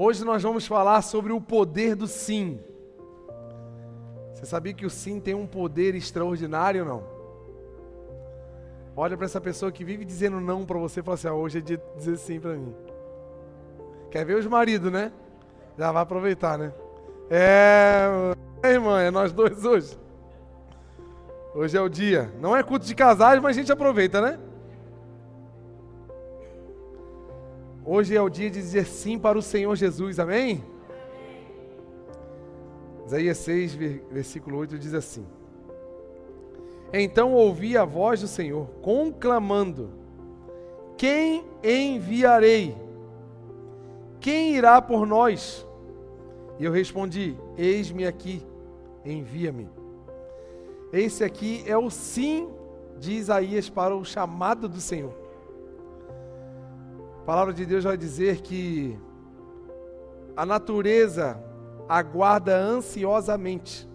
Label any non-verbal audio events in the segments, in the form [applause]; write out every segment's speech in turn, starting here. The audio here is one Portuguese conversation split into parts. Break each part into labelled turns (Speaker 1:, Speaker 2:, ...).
Speaker 1: Hoje nós vamos falar sobre o poder do sim. Você sabia que o sim tem um poder extraordinário ou não? Olha para essa pessoa que vive dizendo não para você e fala assim: ah, hoje é dia de dizer sim para mim. Quer ver os maridos, né? Já vai aproveitar, né? É, irmã, é nós dois hoje. Hoje é o dia. Não é culto de casais, mas a gente aproveita, né? Hoje é o dia de dizer sim para o Senhor Jesus, amém? Isaías 6, versículo 8 diz assim: Então ouvi a voz do Senhor conclamando: Quem enviarei? Quem irá por nós? E eu respondi: Eis-me aqui, envia-me. Esse aqui é o sim de Isaías para o chamado do Senhor. A palavra de Deus vai dizer que a natureza aguarda ansiosamente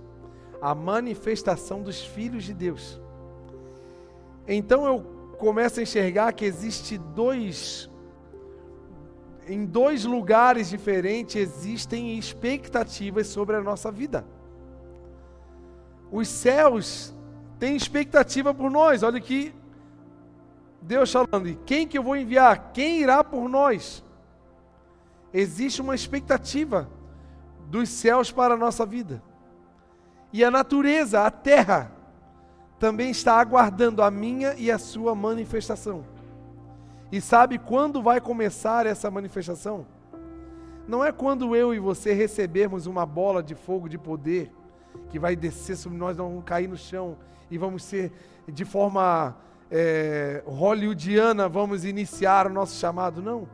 Speaker 1: a manifestação dos filhos de Deus. Então eu começo a enxergar que existe dois em dois lugares diferentes existem expectativas sobre a nossa vida. Os céus têm expectativa por nós. Olha que Deus falando, e quem que eu vou enviar? Quem irá por nós? Existe uma expectativa dos céus para a nossa vida. E a natureza, a terra, também está aguardando a minha e a sua manifestação. E sabe quando vai começar essa manifestação? Não é quando eu e você recebermos uma bola de fogo de poder que vai descer sobre nós, vamos cair no chão e vamos ser de forma é, hollywoodiana vamos iniciar o nosso chamado, não.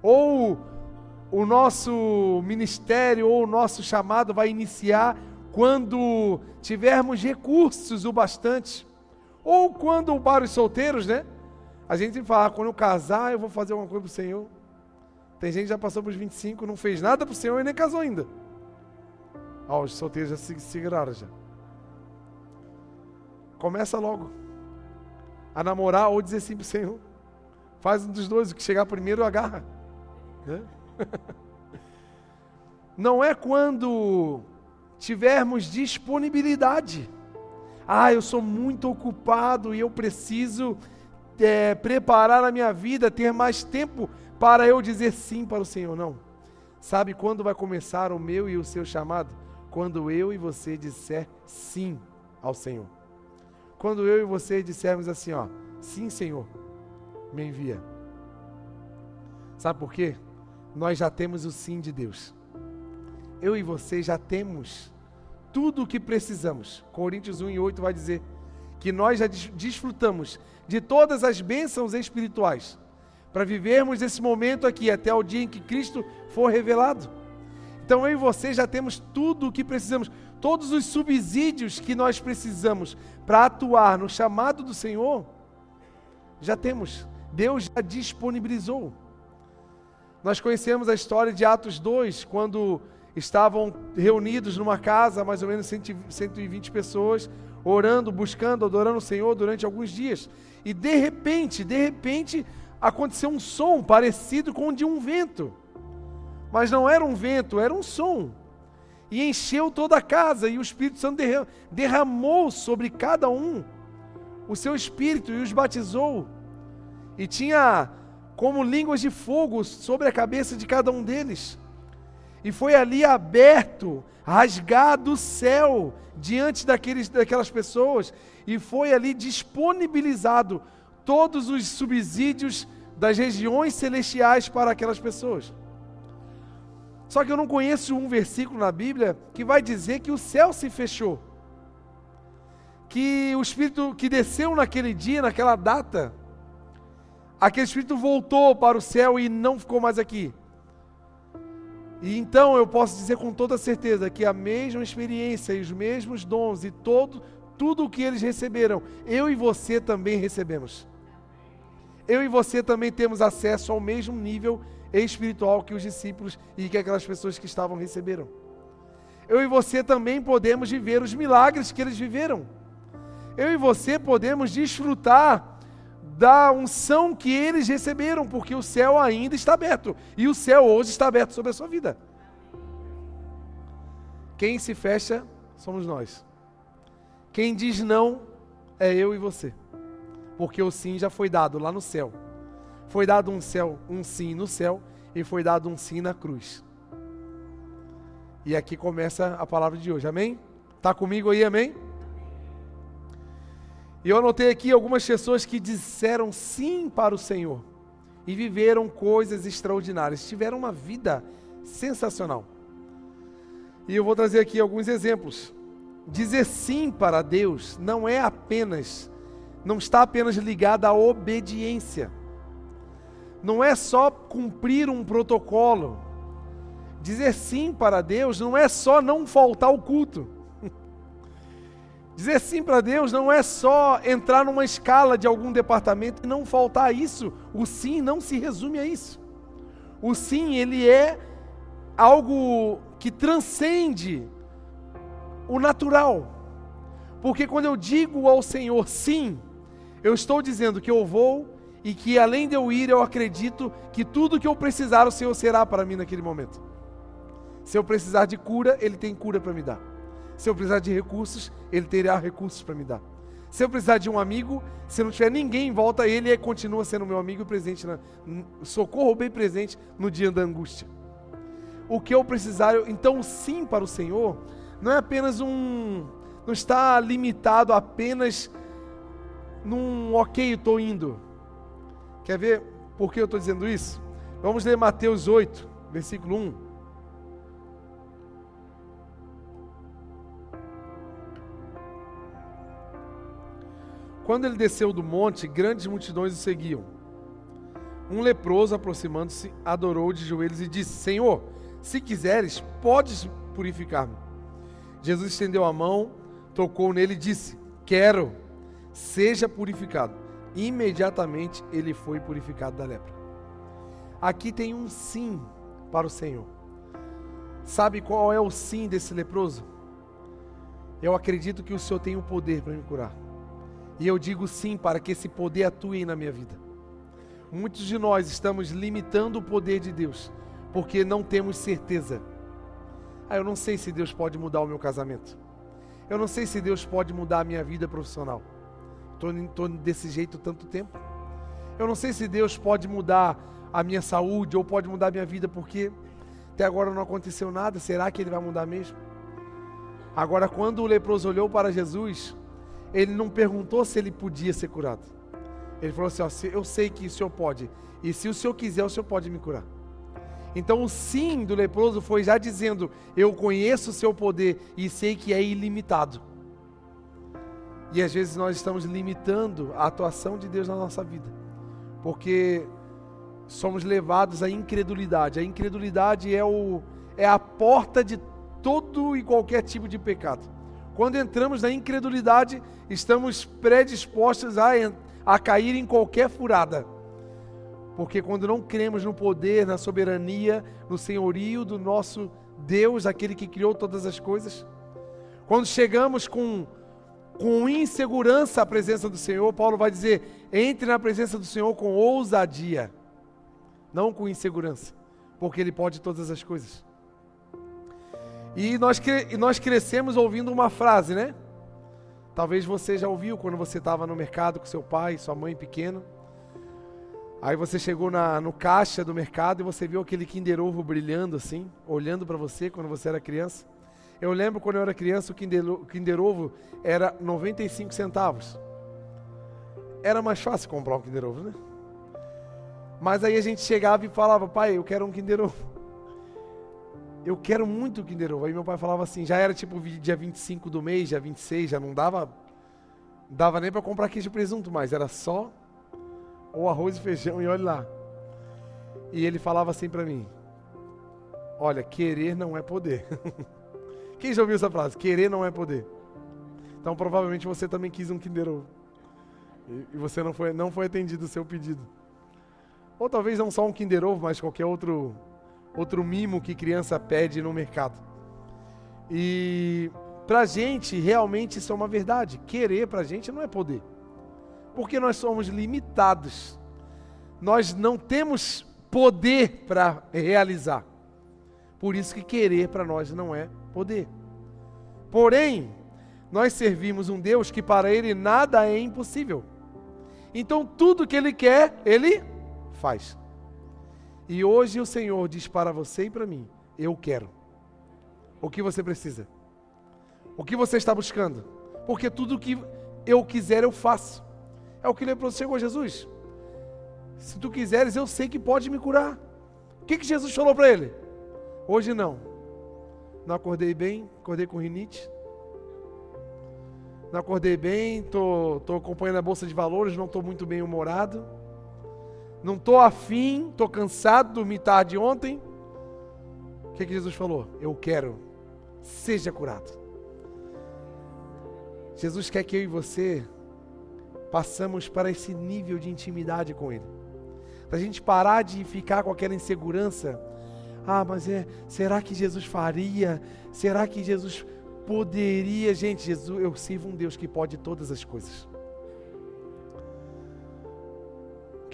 Speaker 1: Ou o nosso ministério ou o nosso chamado vai iniciar quando tivermos recursos o bastante. Ou quando para os solteiros, né? A gente fala, ah, quando eu casar, eu vou fazer alguma coisa para o Senhor. Tem gente que já passou para os 25, não fez nada para o Senhor e nem casou ainda. Ó, os solteiros já se seguraram já. Começa logo a namorar ou dizer sim para o Senhor. Faz um dos dois, o que chegar primeiro agarra. Né? [laughs] Não é quando tivermos disponibilidade. Ah, eu sou muito ocupado e eu preciso é, preparar a minha vida, ter mais tempo para eu dizer sim para o Senhor. Não. Sabe quando vai começar o meu e o seu chamado? Quando eu e você disser sim ao Senhor. Quando eu e você dissermos assim, ó, sim, Senhor, me envia. Sabe por quê? Nós já temos o sim de Deus. Eu e você já temos tudo o que precisamos. Coríntios 1 e 8 vai dizer que nós já desfrutamos de todas as bênçãos espirituais para vivermos esse momento aqui até o dia em que Cristo for revelado. Então eu e você já temos tudo o que precisamos, todos os subsídios que nós precisamos para atuar no chamado do Senhor, já temos. Deus já disponibilizou. Nós conhecemos a história de Atos 2, quando estavam reunidos numa casa, mais ou menos 120 pessoas, orando, buscando, adorando o Senhor durante alguns dias. E de repente, de repente, aconteceu um som parecido com o de um vento. Mas não era um vento, era um som e encheu toda a casa, e o Espírito Santo derramou sobre cada um o seu espírito e os batizou. E tinha como línguas de fogo sobre a cabeça de cada um deles. E foi ali aberto, rasgado o céu diante daqueles, daquelas pessoas, e foi ali disponibilizado todos os subsídios das regiões celestiais para aquelas pessoas. Só que eu não conheço um versículo na Bíblia que vai dizer que o céu se fechou. Que o Espírito que desceu naquele dia, naquela data, aquele Espírito voltou para o céu e não ficou mais aqui. E então eu posso dizer com toda certeza que a mesma experiência e os mesmos dons e todo, tudo o que eles receberam, eu e você também recebemos. Eu e você também temos acesso ao mesmo nível espiritual que os discípulos e que aquelas pessoas que estavam receberam. Eu e você também podemos viver os milagres que eles viveram. Eu e você podemos desfrutar da unção que eles receberam, porque o céu ainda está aberto. E o céu hoje está aberto sobre a sua vida. Quem se fecha somos nós. Quem diz não é eu e você. Porque o sim já foi dado lá no céu. Foi dado um céu, um sim no céu e foi dado um sim na cruz. E aqui começa a palavra de hoje. Amém? Tá comigo aí, amém? E eu anotei aqui algumas pessoas que disseram sim para o Senhor e viveram coisas extraordinárias, tiveram uma vida sensacional. E eu vou trazer aqui alguns exemplos. Dizer sim para Deus não é apenas, não está apenas ligado à obediência. Não é só cumprir um protocolo. Dizer sim para Deus não é só não faltar o culto. [laughs] Dizer sim para Deus não é só entrar numa escala de algum departamento e não faltar isso. O sim não se resume a isso. O sim, ele é algo que transcende o natural. Porque quando eu digo ao Senhor sim, eu estou dizendo que eu vou e que além de eu ir, eu acredito que tudo que eu precisar, o Senhor será para mim naquele momento. Se eu precisar de cura, Ele tem cura para me dar. Se eu precisar de recursos, Ele terá recursos para me dar. Se eu precisar de um amigo, se não tiver ninguém em volta, Ele continua sendo meu amigo e presente, na, socorro bem presente no dia da angústia. O que eu precisar, eu, então sim para o Senhor, não é apenas um, não está limitado apenas num ok, estou indo. Quer ver por que eu estou dizendo isso? Vamos ler Mateus 8, versículo 1. Quando ele desceu do monte, grandes multidões o seguiam. Um leproso, aproximando-se, adorou de joelhos e disse: Senhor, se quiseres, podes purificar-me. Jesus estendeu a mão, tocou nele e disse: Quero, seja purificado. Imediatamente ele foi purificado da lepra. Aqui tem um sim para o Senhor. Sabe qual é o sim desse leproso? Eu acredito que o Senhor tem o poder para me curar. E eu digo sim para que esse poder atue na minha vida. Muitos de nós estamos limitando o poder de Deus porque não temos certeza. Ah, eu não sei se Deus pode mudar o meu casamento. Eu não sei se Deus pode mudar a minha vida profissional. Estou desse jeito tanto tempo. Eu não sei se Deus pode mudar a minha saúde ou pode mudar a minha vida porque até agora não aconteceu nada. Será que Ele vai mudar mesmo? Agora, quando o leproso olhou para Jesus, ele não perguntou se ele podia ser curado. Ele falou assim: ó, Eu sei que o Senhor pode, e se o Senhor quiser, o Senhor pode me curar. Então, o sim do leproso foi já dizendo: Eu conheço o seu poder e sei que é ilimitado. E às vezes nós estamos limitando a atuação de Deus na nossa vida, porque somos levados à incredulidade. A incredulidade é, o, é a porta de todo e qualquer tipo de pecado. Quando entramos na incredulidade, estamos predispostos a, a cair em qualquer furada. Porque quando não cremos no poder, na soberania, no senhorio do nosso Deus, aquele que criou todas as coisas, quando chegamos com, com insegurança à presença do Senhor, Paulo vai dizer: entre na presença do Senhor com ousadia, não com insegurança, porque Ele pode todas as coisas. E nós, e nós crescemos ouvindo uma frase, né? Talvez você já ouviu quando você estava no mercado com seu pai, sua mãe pequeno. Aí você chegou na, no caixa do mercado e você viu aquele Kinder Ovo brilhando assim, olhando para você quando você era criança. Eu lembro quando eu era criança, o Kinder, o Kinder Ovo era 95 centavos. Era mais fácil comprar um Kinder Ovo, né? Mas aí a gente chegava e falava, pai, eu quero um Kinder Ovo [laughs] eu quero muito o Kinder Ovo. Aí meu pai falava assim, já era tipo dia 25 do mês, dia 26, já não dava dava nem para comprar queijo e presunto mais, era só o arroz e feijão e olha lá. E ele falava assim para mim: Olha, querer não é poder. [laughs] Quem já ouviu essa frase? Querer não é poder. Então provavelmente você também quis um Kinder Ovo. E você não foi, não foi atendido o seu pedido. Ou talvez não só um Kinder Ovo, mas qualquer outro outro mimo que criança pede no mercado. E pra gente, realmente isso é uma verdade. Querer pra gente não é poder. Porque nós somos limitados. Nós não temos poder para realizar. Por isso que querer para nós não é poder. Porém, nós servimos um Deus que para ele nada é impossível. Então tudo que ele quer, ele faz. E hoje o Senhor diz para você e para mim: Eu quero. O que você precisa? O que você está buscando? Porque tudo que eu quiser, eu faço. É o que ele chegou Jesus. Se tu quiseres, eu sei que pode me curar. O que, que Jesus falou para ele? Hoje não. Não acordei bem, acordei com rinite. Não acordei bem, tô, tô acompanhando a bolsa de valores, não estou muito bem humorado. Não estou afim, estou cansado, dormi tarde ontem. O que, que Jesus falou? Eu quero, seja curado. Jesus quer que eu e você passamos para esse nível de intimidade com Ele. Para a gente parar de ficar com aquela insegurança. Ah, mas é, será que Jesus faria? Será que Jesus poderia? Gente, Jesus, eu sirvo um Deus que pode todas as coisas.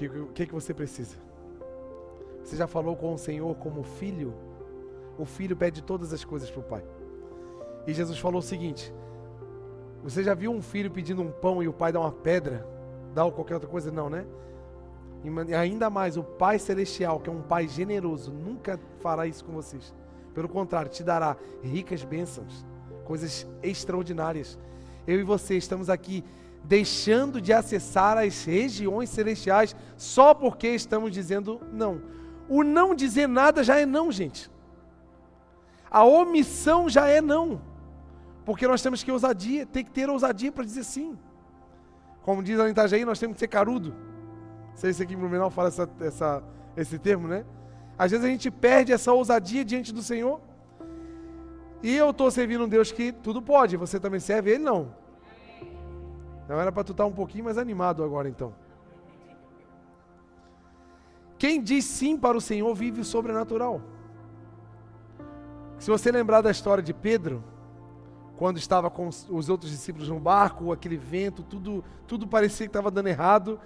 Speaker 1: que, o que, que você precisa? Você já falou com o Senhor como filho? O filho pede todas as coisas para o pai. E Jesus falou o seguinte: Você já viu um filho pedindo um pão e o pai dá uma pedra? Dá qualquer outra coisa? Não, né? E ainda mais, o Pai Celestial, que é um Pai generoso, nunca fará isso com vocês. Pelo contrário, te dará ricas bênçãos, coisas extraordinárias. Eu e você estamos aqui deixando de acessar as regiões celestiais só porque estamos dizendo não. O não dizer nada já é não, gente. A omissão já é não. Porque nós temos que ousadia, tem que ter ousadia para dizer sim. Como diz a Itajaí, nós temos que ser carudo. Sei se aqui em Blumenau fala essa, essa, esse termo, né? Às vezes a gente perde essa ousadia diante do Senhor. E eu estou servindo um Deus que tudo pode. Você também serve Ele? Não. Não era para tu estar tá um pouquinho mais animado agora então. Quem diz sim para o Senhor vive o sobrenatural. Se você lembrar da história de Pedro, quando estava com os outros discípulos no barco, aquele vento, tudo, tudo parecia que estava dando errado,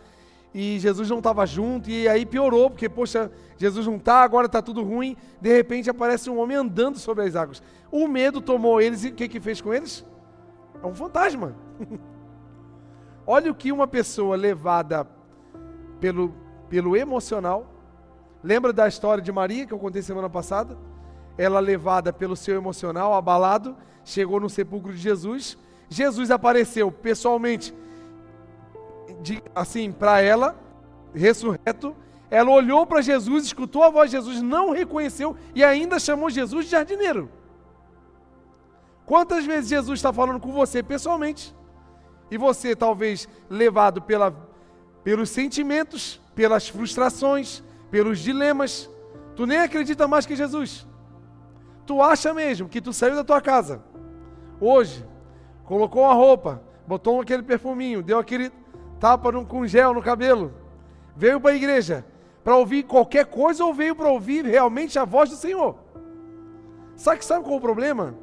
Speaker 1: e Jesus não estava junto, e aí piorou, porque, poxa, Jesus não está, agora está tudo ruim, de repente aparece um homem andando sobre as águas. O medo tomou eles, e o que, que fez com eles? É um fantasma. [laughs] Olha o que uma pessoa levada pelo, pelo emocional. Lembra da história de Maria que eu contei semana passada? Ela levada pelo seu emocional, abalado, chegou no sepulcro de Jesus. Jesus apareceu pessoalmente, de, assim, para ela, ressurreto. Ela olhou para Jesus, escutou a voz de Jesus, não reconheceu e ainda chamou Jesus de jardineiro. Quantas vezes Jesus está falando com você pessoalmente? E você, talvez levado pela, pelos sentimentos, pelas frustrações, pelos dilemas, tu nem acredita mais que Jesus. Tu acha mesmo que tu saiu da tua casa hoje, colocou uma roupa, botou aquele perfuminho, deu aquele tapa com gel no cabelo, veio para a igreja para ouvir qualquer coisa ou veio para ouvir realmente a voz do Senhor? Sabe que sabe qual é o problema?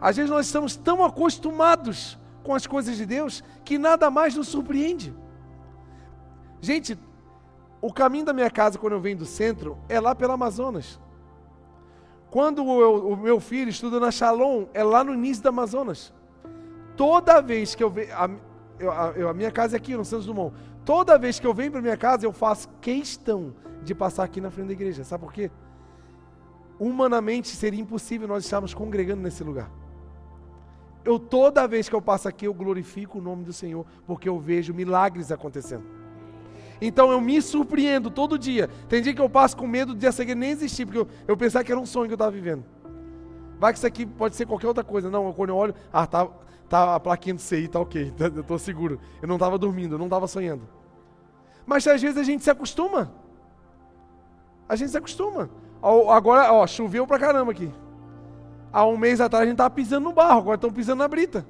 Speaker 1: Às vezes nós estamos tão acostumados com as coisas de Deus que nada mais nos surpreende. Gente, o caminho da minha casa, quando eu venho do centro, é lá pelo Amazonas. Quando o, o meu filho estuda na Shalom, é lá no início do Amazonas. Toda vez que eu venho. A, a, a minha casa é aqui no Santos Dumont. Toda vez que eu venho para minha casa, eu faço questão de passar aqui na frente da igreja. Sabe por quê? Humanamente seria impossível nós estarmos congregando nesse lugar eu toda vez que eu passo aqui, eu glorifico o nome do Senhor, porque eu vejo milagres acontecendo. Então eu me surpreendo todo dia. Tem dia que eu passo com medo de essa igreja nem existir, porque eu, eu pensava que era um sonho que eu estava vivendo. Vai que isso aqui pode ser qualquer outra coisa. Não, quando eu olho, ah, tá, tá a plaquinha do CI, tá ok, [laughs] eu estou seguro. Eu não estava dormindo, eu não estava sonhando. Mas às vezes a gente se acostuma. A gente se acostuma. Agora, ó, choveu pra caramba aqui. Há um mês atrás a gente estava pisando no barro, agora estão pisando na brita.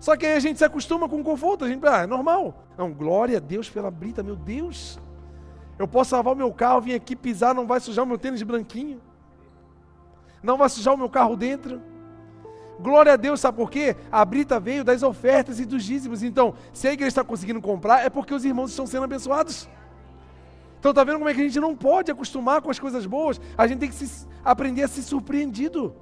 Speaker 1: Só que aí a gente se acostuma com o conforto, a gente, ah, é normal. Não, glória a Deus pela brita, meu Deus. Eu posso lavar o meu carro, vir aqui pisar, não vai sujar o meu tênis branquinho. Não vai sujar o meu carro dentro. Glória a Deus, sabe por quê? A brita veio das ofertas e dos dízimos. Então, se a igreja está conseguindo comprar, é porque os irmãos estão sendo abençoados. Então, tá vendo como é que a gente não pode acostumar com as coisas boas? A gente tem que se, aprender a ser surpreendido.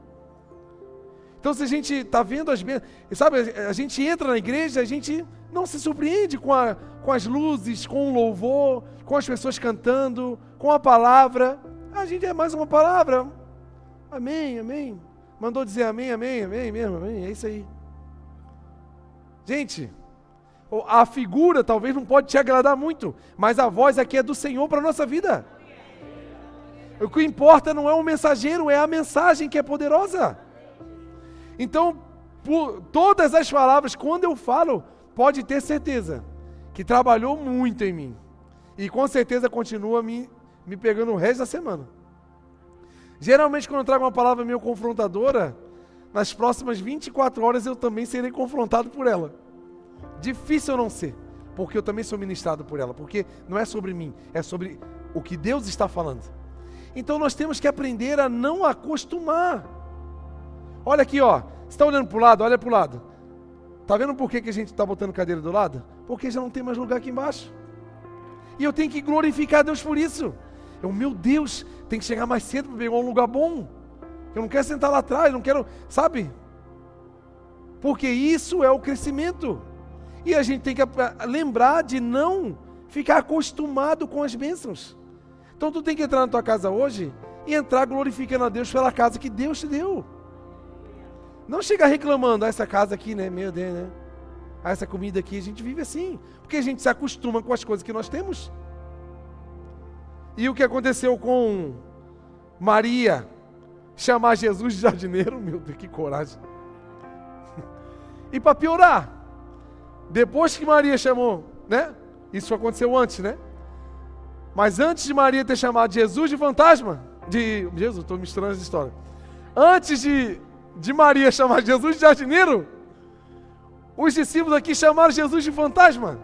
Speaker 1: Então, se a gente está vendo as bênçãos, sabe, a gente entra na igreja, a gente não se surpreende com, a, com as luzes, com o louvor, com as pessoas cantando, com a palavra. A gente é mais uma palavra. Amém, amém. Mandou dizer amém, amém, amém mesmo, amém. É isso aí. Gente, a figura talvez não pode te agradar muito, mas a voz aqui é do Senhor para a nossa vida. O que importa não é o mensageiro, é a mensagem que é poderosa. Então, por todas as palavras, quando eu falo, pode ter certeza que trabalhou muito em mim. E com certeza continua me, me pegando o resto da semana. Geralmente, quando eu trago uma palavra meio confrontadora, nas próximas 24 horas eu também serei confrontado por ela. Difícil não ser, porque eu também sou ministrado por ela, porque não é sobre mim, é sobre o que Deus está falando. Então nós temos que aprender a não acostumar. Olha aqui, ó. Está olhando para o lado? Olha para o lado. Está vendo por que, que a gente está botando cadeira do lado? Porque já não tem mais lugar aqui embaixo. E eu tenho que glorificar Deus por isso. Eu, meu Deus, tem que chegar mais cedo para pegar um lugar bom. Eu não quero sentar lá atrás, não quero, sabe? Porque isso é o crescimento. E a gente tem que lembrar de não ficar acostumado com as bênçãos. Então tu tem que entrar na tua casa hoje e entrar glorificando a Deus pela casa que Deus te deu. Não chegar reclamando, ah, essa casa aqui, né? Meu Deus, né? Ah, essa comida aqui, a gente vive assim. Porque a gente se acostuma com as coisas que nós temos. E o que aconteceu com Maria? Chamar Jesus de jardineiro, meu Deus, que coragem. E para piorar, depois que Maria chamou, né? Isso aconteceu antes, né? Mas antes de Maria ter chamado Jesus de fantasma, de Jesus, estou misturando essa história. Antes de, de Maria chamar Jesus de jardineiro, os discípulos aqui chamaram Jesus de fantasma.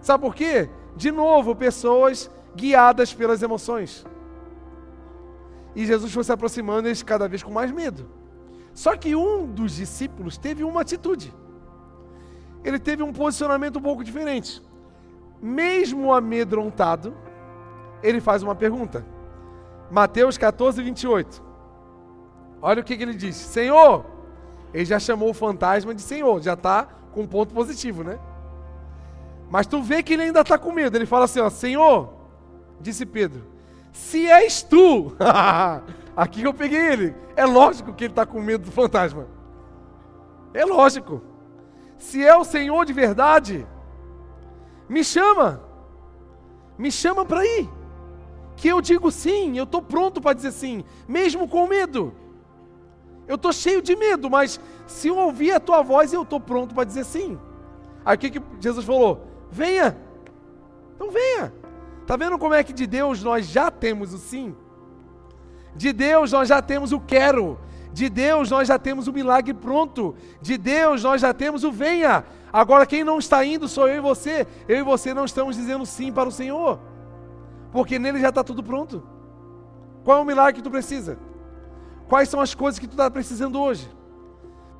Speaker 1: Sabe por quê? De novo, pessoas guiadas pelas emoções. E Jesus foi se aproximando eles cada vez com mais medo. Só que um dos discípulos teve uma atitude. Ele teve um posicionamento um pouco diferente. Mesmo amedrontado, ele faz uma pergunta. Mateus 14, 28. Olha o que, que ele diz: Senhor, ele já chamou o fantasma de Senhor, já está com um ponto positivo, né? Mas tu vê que ele ainda está com medo. Ele fala assim: ó, Senhor, Disse Pedro: Se és tu, [laughs] aqui eu peguei ele. É lógico que ele está com medo do fantasma. É lógico. Se é o Senhor de verdade, me chama. Me chama para ir. Que eu digo sim, eu estou pronto para dizer sim, mesmo com medo. Eu estou cheio de medo, mas se eu ouvir a tua voz, eu estou pronto para dizer sim. Que, que Jesus falou? Venha. Então venha. Está vendo como é que de Deus nós já temos o sim? De Deus nós já temos o quero. De Deus nós já temos o milagre pronto. De Deus nós já temos o venha. Agora quem não está indo sou eu e você. Eu e você não estamos dizendo sim para o Senhor. Porque nele já está tudo pronto. Qual é o milagre que tu precisa? Quais são as coisas que tu está precisando hoje?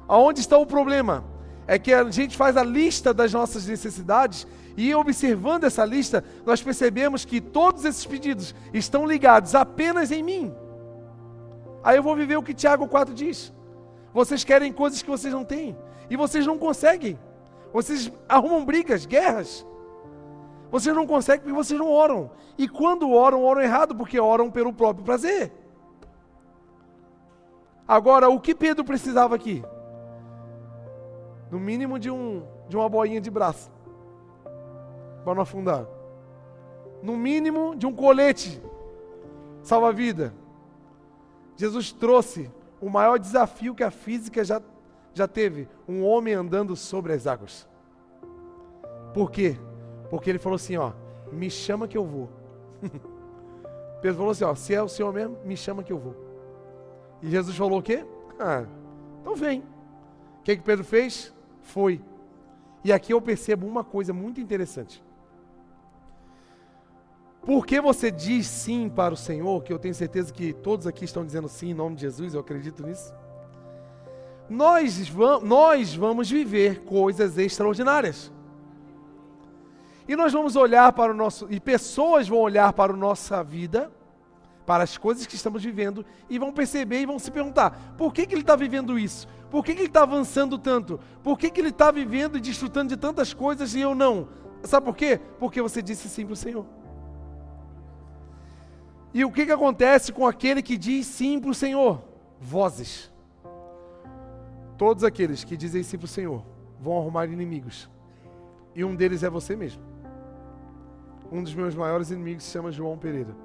Speaker 1: Aonde está o problema? É que a gente faz a lista das nossas necessidades e observando essa lista, nós percebemos que todos esses pedidos estão ligados apenas em mim. Aí eu vou viver o que Tiago 4 diz. Vocês querem coisas que vocês não têm. E vocês não conseguem. Vocês arrumam brigas, guerras. Vocês não conseguem porque vocês não oram. E quando oram, oram errado, porque oram pelo próprio prazer. Agora, o que Pedro precisava aqui? No mínimo de, um, de uma boinha de braço para não afundar. No mínimo de um colete salva-vida. Jesus trouxe o maior desafio que a física já, já teve: um homem andando sobre as águas. Por quê? Porque ele falou assim: ó, me chama que eu vou. [laughs] Pedro falou assim: ó, se é o Senhor mesmo, me chama que eu vou. E Jesus falou o quê? Ah, então vem. O que, que Pedro fez? Foi. E aqui eu percebo uma coisa muito interessante. Porque você diz sim para o Senhor, que eu tenho certeza que todos aqui estão dizendo sim em nome de Jesus, eu acredito nisso. nós, nós vamos viver coisas extraordinárias. E nós vamos olhar para o nosso. E pessoas vão olhar para a nossa vida, para as coisas que estamos vivendo, e vão perceber e vão se perguntar: por que, que ele está vivendo isso? Por que, que ele está avançando tanto? Por que, que ele está vivendo e desfrutando de tantas coisas e eu não? Sabe por quê? Porque você disse sim para o Senhor. E o que, que acontece com aquele que diz sim para o Senhor? Vozes. Todos aqueles que dizem sim para o Senhor vão arrumar inimigos. E um deles é você mesmo. Um dos meus maiores inimigos se chama João Pereira.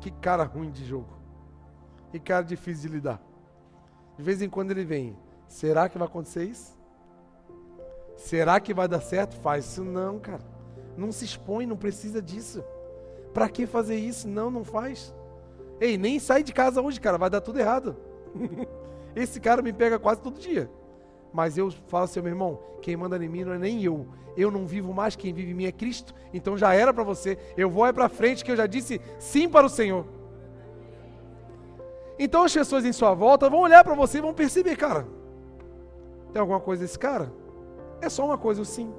Speaker 1: Que cara ruim de jogo. Que cara difícil de lidar. De vez em quando ele vem. Será que vai acontecer isso? Será que vai dar certo? Faz isso não, cara. Não se expõe, não precisa disso. Para que fazer isso? Não, não faz. Ei, nem sai de casa hoje, cara, vai dar tudo errado. [laughs] Esse cara me pega quase todo dia. Mas eu falo assim, meu irmão, quem manda em mim não é nem eu. Eu não vivo mais, quem vive em mim é Cristo. Então já era para você. Eu vou é para frente que eu já disse sim para o Senhor. Então as pessoas em sua volta vão olhar para você e vão perceber, cara, tem alguma coisa desse cara? É só uma coisa, o sim.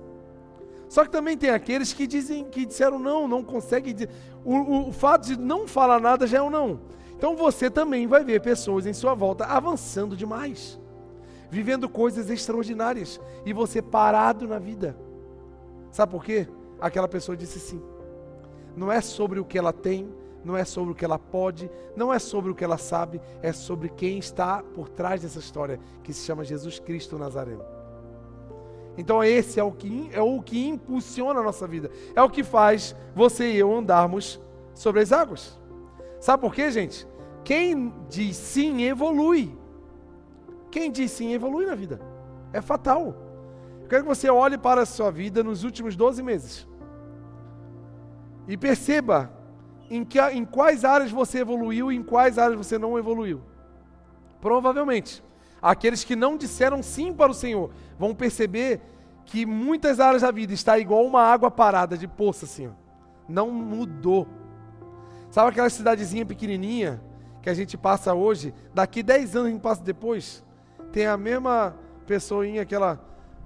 Speaker 1: Só que também tem aqueles que dizem que disseram não, não conseguem. O, o, o fato de não falar nada já é um não. Então você também vai ver pessoas em sua volta avançando demais, vivendo coisas extraordinárias e você parado na vida. Sabe por quê? Aquela pessoa disse sim. Não é sobre o que ela tem, não é sobre o que ela pode, não é sobre o que ela sabe, é sobre quem está por trás dessa história, que se chama Jesus Cristo Nazareno. Então esse é o que é o que impulsiona a nossa vida. É o que faz você e eu andarmos sobre as águas. Sabe por quê, gente? Quem diz sim evolui. Quem diz sim evolui na vida. É fatal. Eu quero que você olhe para a sua vida nos últimos 12 meses. E perceba em, que, em quais áreas você evoluiu e em quais áreas você não evoluiu. Provavelmente, aqueles que não disseram sim para o Senhor vão perceber que muitas áreas da vida está igual uma água parada de poça assim, ó. não mudou. Sabe aquela cidadezinha pequenininha que a gente passa hoje, daqui 10 anos a gente passa depois, tem a mesma pessoinha, aquela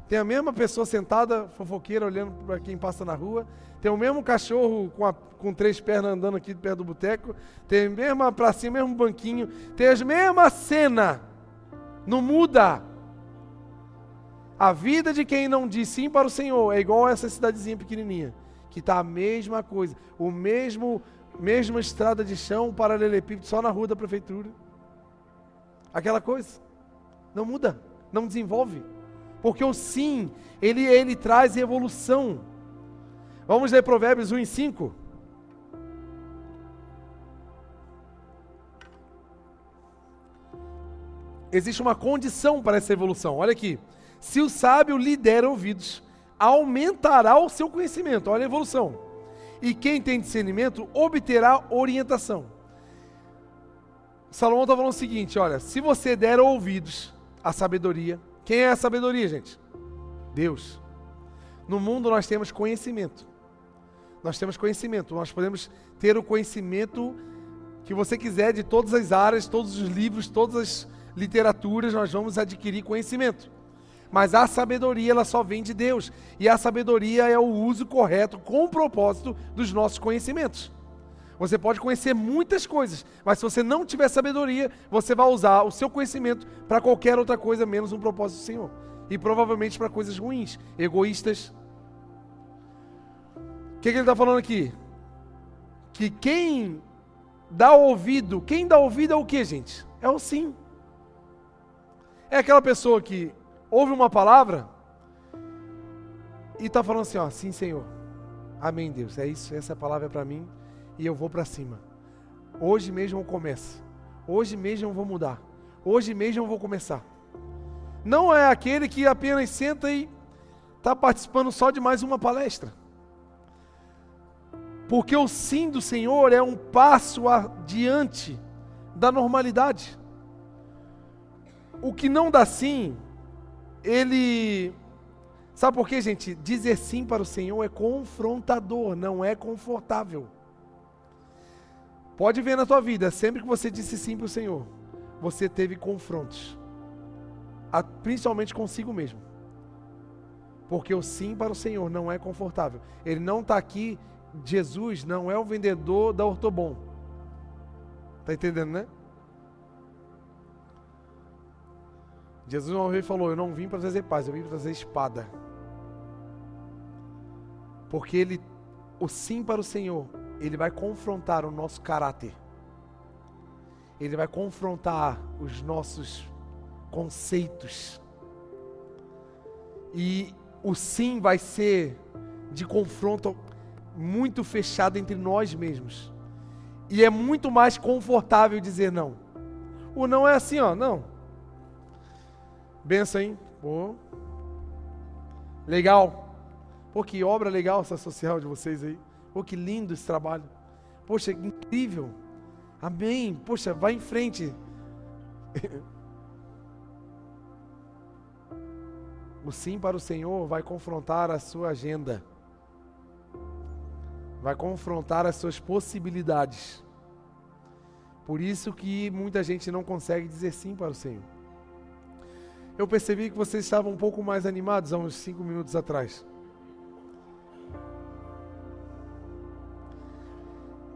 Speaker 1: tem a mesma pessoa sentada, fofoqueira, olhando para quem passa na rua. Tem o mesmo cachorro com, a, com três pernas andando aqui perto do boteco. Tem a mesma pracinha, o mesmo banquinho. Tem a mesma cena. Não muda. A vida de quem não diz sim para o Senhor é igual a essa cidadezinha pequenininha. Que está a mesma coisa. O mesmo, mesma estrada de chão, paralelepípedo, só na rua da prefeitura. Aquela coisa. Não muda. Não desenvolve. Porque o sim, ele, ele traz evolução. Vamos ler Provérbios 1 e 5. Existe uma condição para essa evolução. Olha aqui. Se o sábio lhe der ouvidos, aumentará o seu conhecimento. Olha a evolução. E quem tem discernimento obterá orientação. Salomão está falando o seguinte: olha, se você der ouvidos à sabedoria, quem é a sabedoria, gente? Deus. No mundo nós temos conhecimento. Nós temos conhecimento. Nós podemos ter o conhecimento que você quiser de todas as áreas, todos os livros, todas as literaturas, nós vamos adquirir conhecimento. Mas a sabedoria, ela só vem de Deus. E a sabedoria é o uso correto, com o propósito dos nossos conhecimentos. Você pode conhecer muitas coisas, mas se você não tiver sabedoria, você vai usar o seu conhecimento para qualquer outra coisa menos um propósito do Senhor. E provavelmente para coisas ruins, egoístas. O que, que ele está falando aqui? Que quem dá ouvido, quem dá ouvido é o que, gente? É o sim. É aquela pessoa que ouve uma palavra e está falando assim, ó, sim, Senhor. Amém, Deus. É isso, essa palavra é para mim e eu vou para cima. Hoje mesmo eu começo. Hoje mesmo eu vou mudar. Hoje mesmo eu vou começar. Não é aquele que apenas senta e está participando só de mais uma palestra. Porque o sim do Senhor é um passo adiante da normalidade. O que não dá sim, ele. Sabe por quê, gente? Dizer sim para o Senhor é confrontador, não é confortável. Pode ver na tua vida, sempre que você disse sim para o Senhor, você teve confrontos. principalmente consigo mesmo. Porque o sim para o Senhor não é confortável. Ele não está aqui, Jesus não é o vendedor da Ortobon. Está entendendo, né? Jesus uma vez falou: Eu não vim para trazer paz, eu vim para trazer espada. Porque ele, o sim para o Senhor, ele vai confrontar o nosso caráter. Ele vai confrontar os nossos conceitos. E o sim vai ser de confronto muito fechado entre nós mesmos. E é muito mais confortável dizer não. O não é assim, ó, não. Benção, hein? Pô. Legal. Pô, que obra legal essa social de vocês aí. Pô, que lindo esse trabalho. Poxa, incrível. Amém. Poxa, vai em frente. [laughs] O sim para o Senhor vai confrontar a sua agenda, vai confrontar as suas possibilidades. Por isso que muita gente não consegue dizer sim para o Senhor. Eu percebi que vocês estavam um pouco mais animados há uns cinco minutos atrás.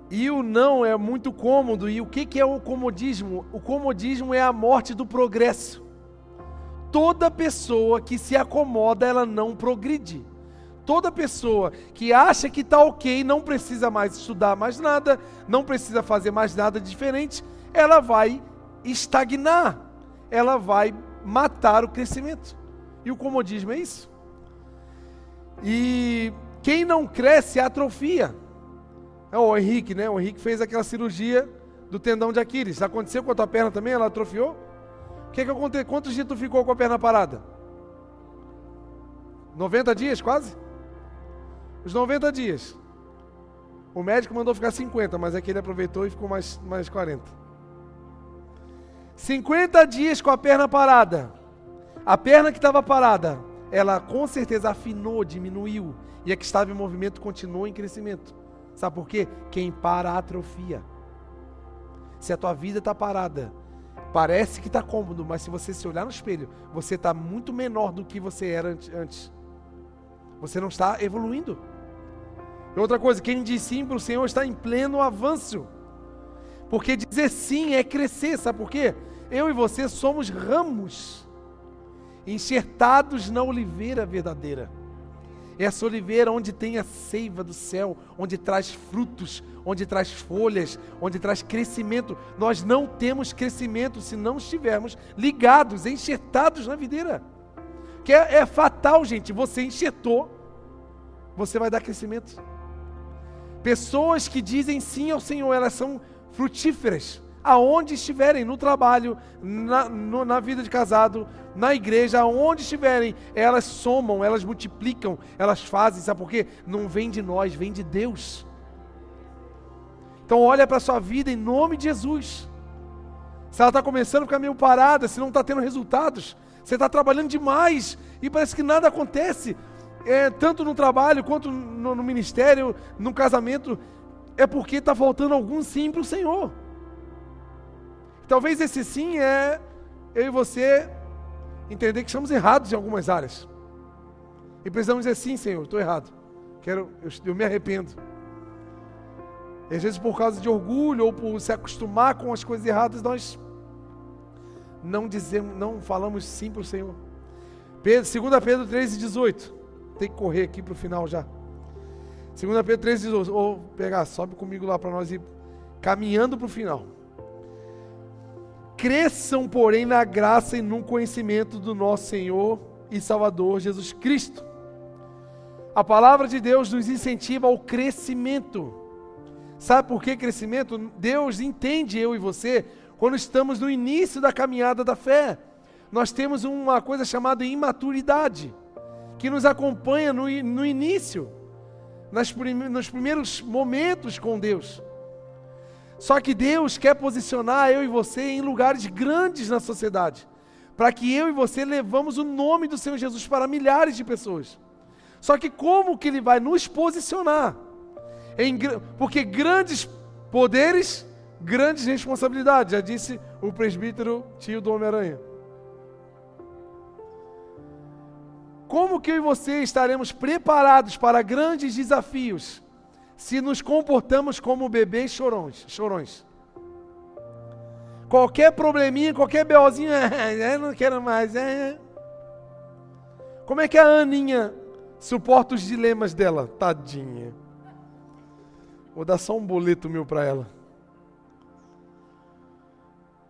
Speaker 1: E o não é muito cômodo. E o que, que é o comodismo? O comodismo é a morte do progresso. Toda pessoa que se acomoda, ela não progride. Toda pessoa que acha que está ok, não precisa mais estudar mais nada, não precisa fazer mais nada diferente, ela vai estagnar, ela vai matar o crescimento. E o comodismo é isso. E quem não cresce atrofia. É o Henrique, né? O Henrique fez aquela cirurgia do tendão de Aquiles. Aconteceu com a tua perna também? Ela atrofiou? O que, que aconteceu? Quantos dias tu ficou com a perna parada? 90 dias, quase? Os 90 dias. O médico mandou ficar 50, mas é que ele aproveitou e ficou mais, mais 40. 50 dias com a perna parada. A perna que estava parada, ela com certeza afinou, diminuiu. E a que estava em movimento continuou em crescimento. Sabe por quê? Quem para atrofia. Se a tua vida está parada, parece que está cômodo, mas se você se olhar no espelho, você está muito menor do que você era antes. Você não está evoluindo. E outra coisa, quem diz sim para o Senhor está em pleno avanço. Porque dizer sim é crescer, sabe por quê? Eu e você somos ramos enxertados na oliveira verdadeira. Essa oliveira onde tem a seiva do céu, onde traz frutos, onde traz folhas, onde traz crescimento. Nós não temos crescimento se não estivermos ligados, enxertados na videira. Que é, é fatal, gente. Você enxertou, você vai dar crescimento. Pessoas que dizem sim ao Senhor, elas são frutíferas aonde estiverem, no trabalho, na, no, na vida de casado, na igreja, aonde estiverem, elas somam, elas multiplicam, elas fazem, sabe por quê? Não vem de nós, vem de Deus. Então olha para a sua vida em nome de Jesus. Se ela está começando a ficar meio parada, se não está tendo resultados, você está trabalhando demais e parece que nada acontece, é, tanto no trabalho quanto no, no ministério, no casamento, é porque está faltando algum sim para o Senhor. Talvez esse sim é eu e você entender que estamos errados em algumas áreas. E precisamos dizer sim, Senhor, estou errado. Quero, eu, eu me arrependo. E às vezes por causa de orgulho ou por se acostumar com as coisas erradas, nós não dizemos, não falamos sim para o Senhor. Pedro, 2 Pedro 3,18. Tem que correr aqui para o final já. 2 Pedro 3,18. Ou pegar, sobe comigo lá para nós ir caminhando para o final. Cresçam, porém, na graça e no conhecimento do nosso Senhor e Salvador Jesus Cristo. A palavra de Deus nos incentiva ao crescimento. Sabe por que crescimento? Deus entende eu e você quando estamos no início da caminhada da fé. Nós temos uma coisa chamada imaturidade, que nos acompanha no, no início, nas, nos primeiros momentos com Deus. Só que Deus quer posicionar eu e você em lugares grandes na sociedade, para que eu e você levamos o nome do Senhor Jesus para milhares de pessoas. Só que como que ele vai nos posicionar? Em, porque grandes poderes, grandes responsabilidades, já disse o presbítero tio do Homem-Aranha. Como que eu e você estaremos preparados para grandes desafios se nos comportamos como bebês chorões? chorões? Qualquer probleminha, qualquer BOzinho, [laughs] é, não quero mais. É. Como é que a Aninha suporta os dilemas dela? Tadinha. Vou dar só um boleto meu para ela.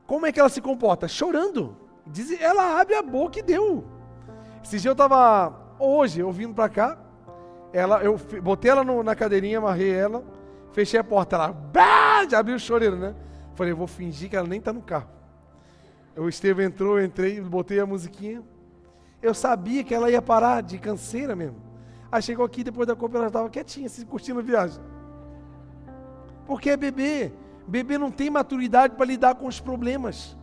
Speaker 1: Como é que ela se comporta? Chorando. Diz, ela abre a boca e deu. Esse dia eu estava, hoje, eu vindo para cá, ela, eu botei ela no, na cadeirinha, amarrei ela, fechei a porta, ela bah, já abriu o choreiro, né? Falei, vou fingir que ela nem está no carro. O Estevam entrou, eu entrei, botei a musiquinha. Eu sabia que ela ia parar de canseira mesmo. Aí chegou aqui, depois da compra, ela estava quietinha, se curtindo a viagem. Porque é bebê. Bebê não tem maturidade para lidar com os problemas.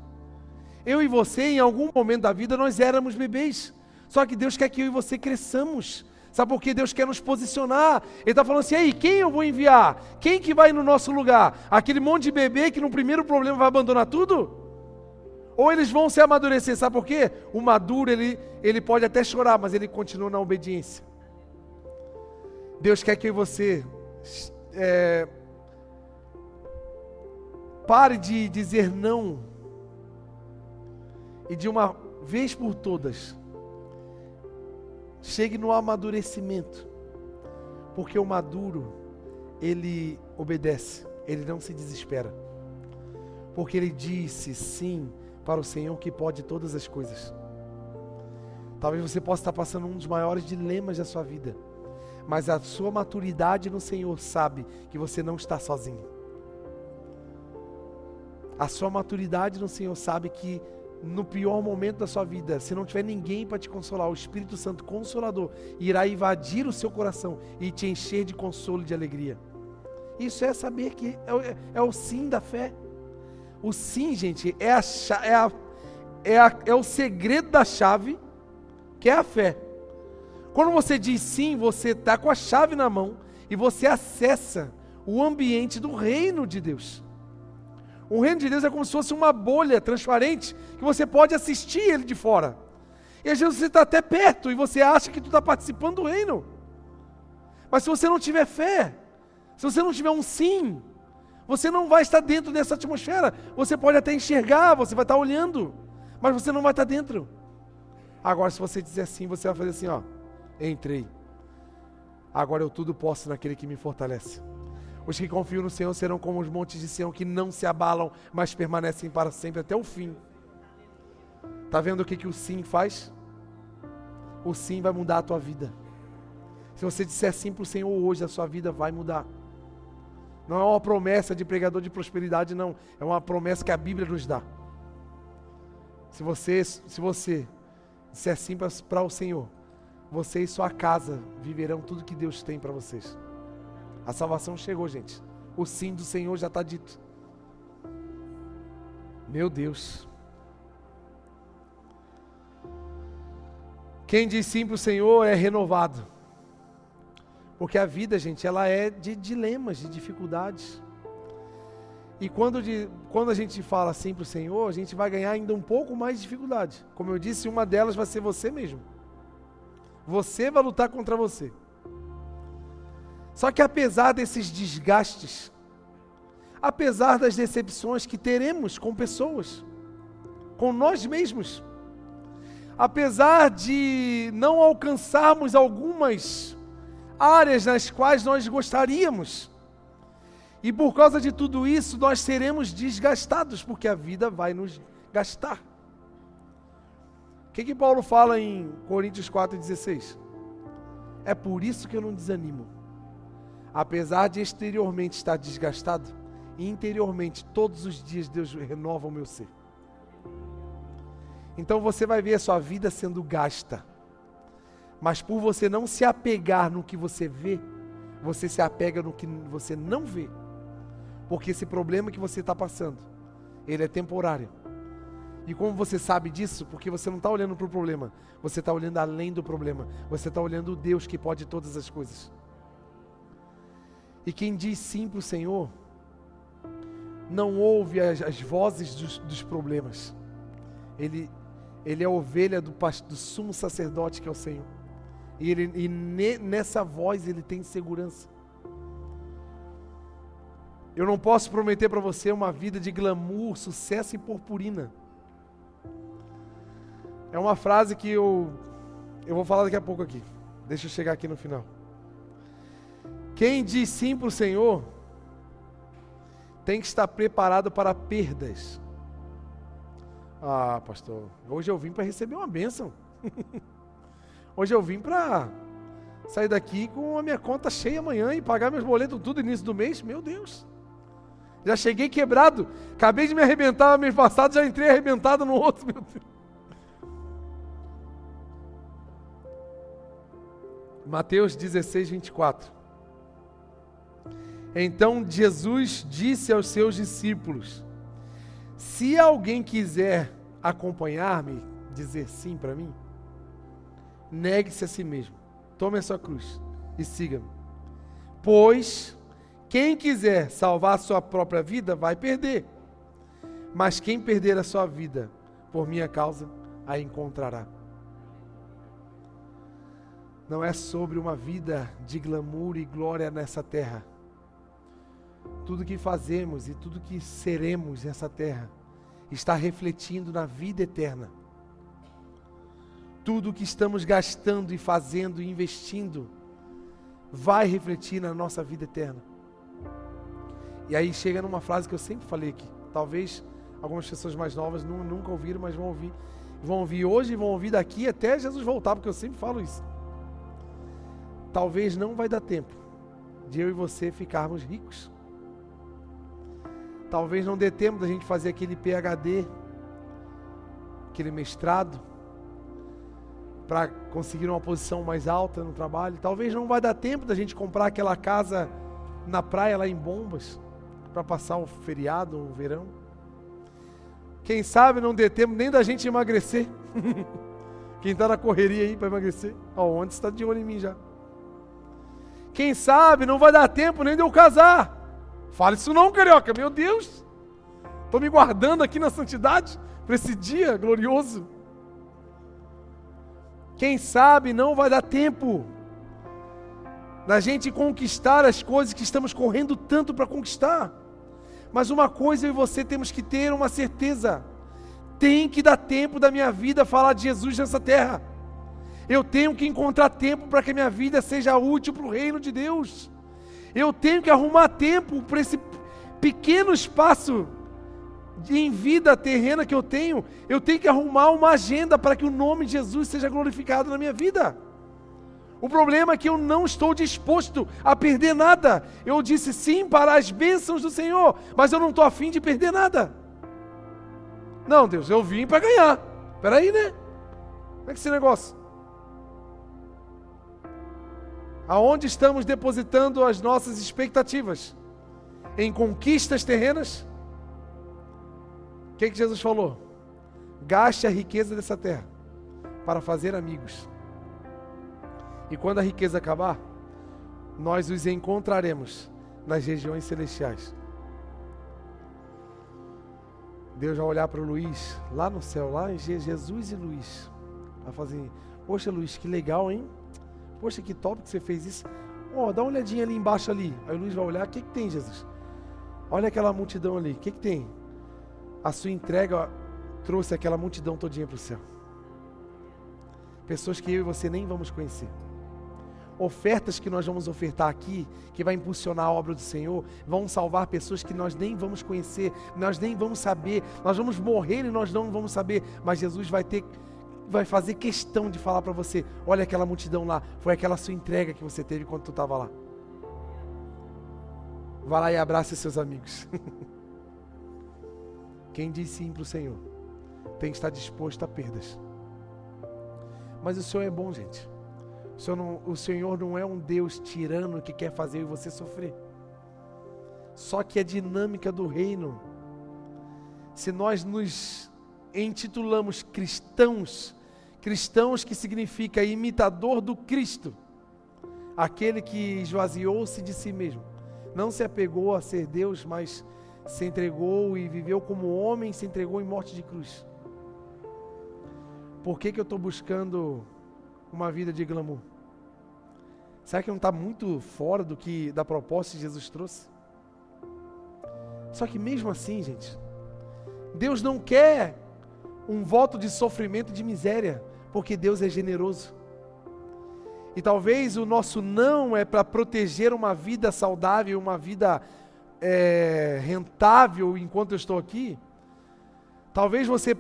Speaker 1: Eu e você, em algum momento da vida, nós éramos bebês. Só que Deus quer que eu e você cresçamos. Sabe por que Deus quer nos posicionar? Ele está falando assim, aí, quem eu vou enviar? Quem que vai no nosso lugar? Aquele monte de bebê que no primeiro problema vai abandonar tudo? Ou eles vão se amadurecer, sabe por quê? O maduro, ele, ele pode até chorar, mas ele continua na obediência. Deus quer que você é, Pare de dizer não. E de uma vez por todas, chegue no amadurecimento. Porque o maduro, ele obedece, ele não se desespera. Porque ele disse sim para o Senhor que pode todas as coisas. Talvez você possa estar passando um dos maiores dilemas da sua vida, mas a sua maturidade no Senhor sabe que você não está sozinho. A sua maturidade no Senhor sabe que no pior momento da sua vida, se não tiver ninguém para te consolar, o Espírito Santo Consolador irá invadir o seu coração e te encher de consolo e de alegria. Isso é saber que é, é, o sim da fé. O sim, gente, é, a, é, a, é, a, é o segredo da chave, que é a fé. Quando você diz sim, você está com a chave na mão e você acessa o ambiente do reino de Deus. O reino de Deus é como se fosse uma bolha transparente que você pode assistir ele de fora. E às vezes você está até perto e você acha que tu está participando do reino. Mas se você não tiver fé, se você não tiver um sim, você não vai estar dentro dessa atmosfera. Você pode até enxergar, você vai estar olhando, mas você não vai estar dentro. Agora, se você dizer sim, você vai fazer assim: ó, entrei. Agora eu tudo posso naquele que me fortalece. Os que confiam no Senhor serão como os montes de Sião que não se abalam, mas permanecem para sempre até o fim. Está vendo o que, que o sim faz? O sim vai mudar a tua vida. Se você disser sim para o Senhor hoje, a sua vida vai mudar. Não é uma promessa de pregador de prosperidade, não. É uma promessa que a Bíblia nos dá. Se você, se você disser sim para o Senhor, você e sua casa viverão tudo que Deus tem para vocês. A salvação chegou, gente. O sim do Senhor já está dito. Meu Deus. Quem diz sim para o Senhor é renovado. Porque a vida, gente, ela é de dilemas, de dificuldades. E quando, de, quando a gente fala sim para o Senhor, a gente vai ganhar ainda um pouco mais de dificuldade. Como eu disse, uma delas vai ser você mesmo. Você vai lutar contra você. Só que apesar desses desgastes, apesar das decepções que teremos com pessoas, com nós mesmos, apesar de não alcançarmos algumas áreas nas quais nós gostaríamos, e por causa de tudo isso, nós seremos desgastados, porque a vida vai nos gastar. O que, que Paulo fala em Coríntios 4,16? É por isso que eu não desanimo apesar de exteriormente estar desgastado, interiormente todos os dias Deus renova o meu ser. Então você vai ver a sua vida sendo gasta. Mas por você não se apegar no que você vê, você se apega no que você não vê. Porque esse problema que você está passando, ele é temporário. E como você sabe disso? Porque você não está olhando para o problema, você está olhando além do problema. Você está olhando o Deus que pode todas as coisas. E quem diz sim para o Senhor, não ouve as, as vozes dos, dos, problemas. Ele, ele é a ovelha do, do sumo sacerdote que é o Senhor. E, ele, e ne, nessa voz ele tem segurança. Eu não posso prometer para você uma vida de glamour, sucesso e purpurina. É uma frase que eu eu vou falar daqui a pouco aqui. Deixa eu chegar aqui no final. Quem diz sim para o Senhor tem que estar preparado para perdas. Ah, pastor, hoje eu vim para receber uma bênção. [laughs] hoje eu vim para sair daqui com a minha conta cheia amanhã e pagar meus boletos tudo início do mês. Meu Deus. Já cheguei quebrado. Acabei de me arrebentar no mês passado, já entrei arrebentado no outro. [laughs] Meu Deus. Mateus 16, 24. Então Jesus disse aos seus discípulos: Se alguém quiser acompanhar-me, dizer sim para mim, negue-se a si mesmo, tome a sua cruz e siga-me. Pois quem quiser salvar a sua própria vida vai perder, mas quem perder a sua vida por minha causa, a encontrará não é sobre uma vida de glamour e glória nessa terra. Tudo que fazemos e tudo que seremos nessa terra está refletindo na vida eterna. Tudo que estamos gastando e fazendo e investindo vai refletir na nossa vida eterna. E aí chega numa frase que eu sempre falei aqui. Talvez algumas pessoas mais novas nunca ouviram, mas vão ouvir. Vão ouvir hoje e vão ouvir daqui até Jesus voltar, porque eu sempre falo isso talvez não vai dar tempo de eu e você ficarmos ricos. Talvez não dê tempo da gente fazer aquele PhD, aquele mestrado, para conseguir uma posição mais alta no trabalho. Talvez não vai dar tempo da gente comprar aquela casa na praia lá em Bombas, para passar o feriado, o verão. Quem sabe não dê tempo nem da gente emagrecer. [laughs] Quem está na correria aí para emagrecer? Ó, onde está de olho em mim já? Quem sabe não vai dar tempo nem de eu casar. Fala isso não, carioca, meu Deus. Estou me guardando aqui na santidade para esse dia glorioso. Quem sabe não vai dar tempo da gente conquistar as coisas que estamos correndo tanto para conquistar. Mas uma coisa eu e você temos que ter uma certeza: tem que dar tempo da minha vida falar de Jesus nessa terra. Eu tenho que encontrar tempo para que a minha vida seja útil para o reino de Deus. Eu tenho que arrumar tempo para esse pequeno espaço em vida terrena que eu tenho. Eu tenho que arrumar uma agenda para que o nome de Jesus seja glorificado na minha vida. O problema é que eu não estou disposto a perder nada. Eu disse sim para as bênçãos do Senhor, mas eu não estou afim de perder nada. Não, Deus, eu vim para ganhar. Espera aí, né? Como é que é esse negócio? Aonde estamos depositando as nossas expectativas? Em conquistas terrenas? O que, que Jesus falou? Gaste a riqueza dessa terra para fazer amigos. E quando a riqueza acabar, nós os encontraremos nas regiões celestiais. Deus vai olhar para o Luiz lá no céu, lá em Jesus e Luiz. Vai fazer, poxa Luiz, que legal, hein? Poxa, que top que você fez isso. Ó, oh, dá uma olhadinha ali embaixo ali. Aí o Luiz vai olhar, o que, que tem, Jesus? Olha aquela multidão ali, o que, que tem? A sua entrega trouxe aquela multidão todinha para o céu. Pessoas que eu e você nem vamos conhecer. Ofertas que nós vamos ofertar aqui, que vai impulsionar a obra do Senhor, vão salvar pessoas que nós nem vamos conhecer, nós nem vamos saber, nós vamos morrer e nós não vamos saber, mas Jesus vai ter vai fazer questão de falar para você: olha aquela multidão lá, foi aquela sua entrega que você teve quando tu estava lá. Vá lá e abrace seus amigos. [laughs] Quem diz sim para o Senhor tem que estar disposto a perdas. Mas o Senhor é bom, gente. O Senhor, não, o Senhor não é um Deus tirano que quer fazer você sofrer. Só que a dinâmica do reino, se nós nos intitulamos cristãos, cristãos que significa imitador do Cristo, aquele que esvaziou-se de si mesmo, não se apegou a ser Deus, mas se entregou e viveu como homem, se entregou em morte de cruz. Por que, que eu estou buscando uma vida de glamour? Será que não está muito fora do que da proposta que Jesus trouxe? Só que mesmo assim, gente, Deus não quer um voto de sofrimento e de miséria, porque Deus é generoso. E talvez o nosso não é para proteger uma vida saudável, uma vida é, rentável enquanto eu estou aqui. Talvez você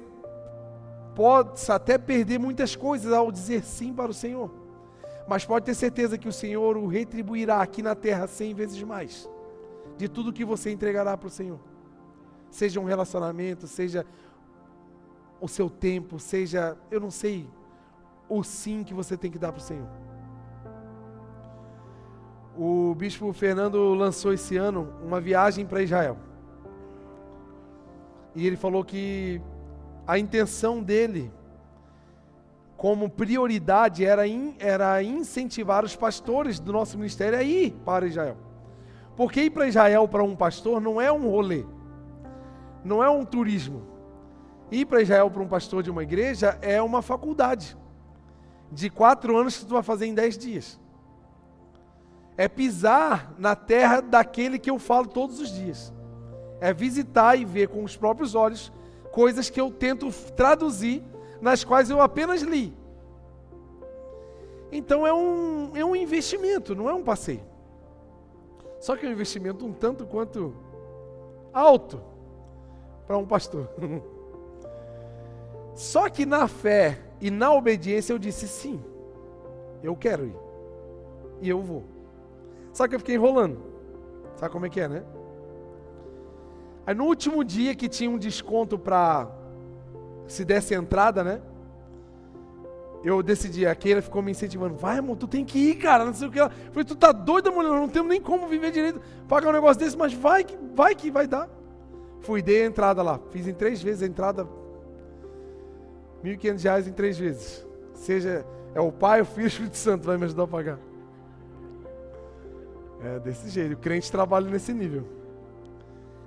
Speaker 1: possa até perder muitas coisas ao dizer sim para o Senhor. Mas pode ter certeza que o Senhor o retribuirá aqui na terra cem vezes mais de tudo que você entregará para o Senhor. Seja um relacionamento, seja o seu tempo, seja, eu não sei, o sim que você tem que dar para o Senhor. O bispo Fernando lançou esse ano uma viagem para Israel. E ele falou que a intenção dele, como prioridade, era, in, era incentivar os pastores do nosso ministério a ir para Israel. Porque ir para Israel para um pastor não é um rolê, não é um turismo. Ir para Israel para um pastor de uma igreja é uma faculdade de quatro anos que tu vai fazer em dez dias. É pisar na terra daquele que eu falo todos os dias. É visitar e ver com os próprios olhos coisas que eu tento traduzir, nas quais eu apenas li. Então é um, é um investimento, não é um passeio. Só que é um investimento um tanto quanto alto para um pastor. [laughs] Só que na fé e na obediência eu disse sim, eu quero ir. E eu vou. Só que eu fiquei enrolando. Sabe como é que é, né? Aí no último dia que tinha um desconto para se desse entrada, né? eu decidi, a Keila ficou me incentivando, vai amor, tu tem que ir, cara, não sei o que. Eu falei, tu tá doida, mulher, não temos nem como viver direito, pagar um negócio desse, mas vai que vai que vai dar. Fui, dei a entrada lá, fiz em três vezes a entrada, 1.500 reais em três vezes. Seja, é o Pai, o Filho e o Espírito Santo vai me ajudar a pagar. É desse jeito, o crente trabalha nesse nível.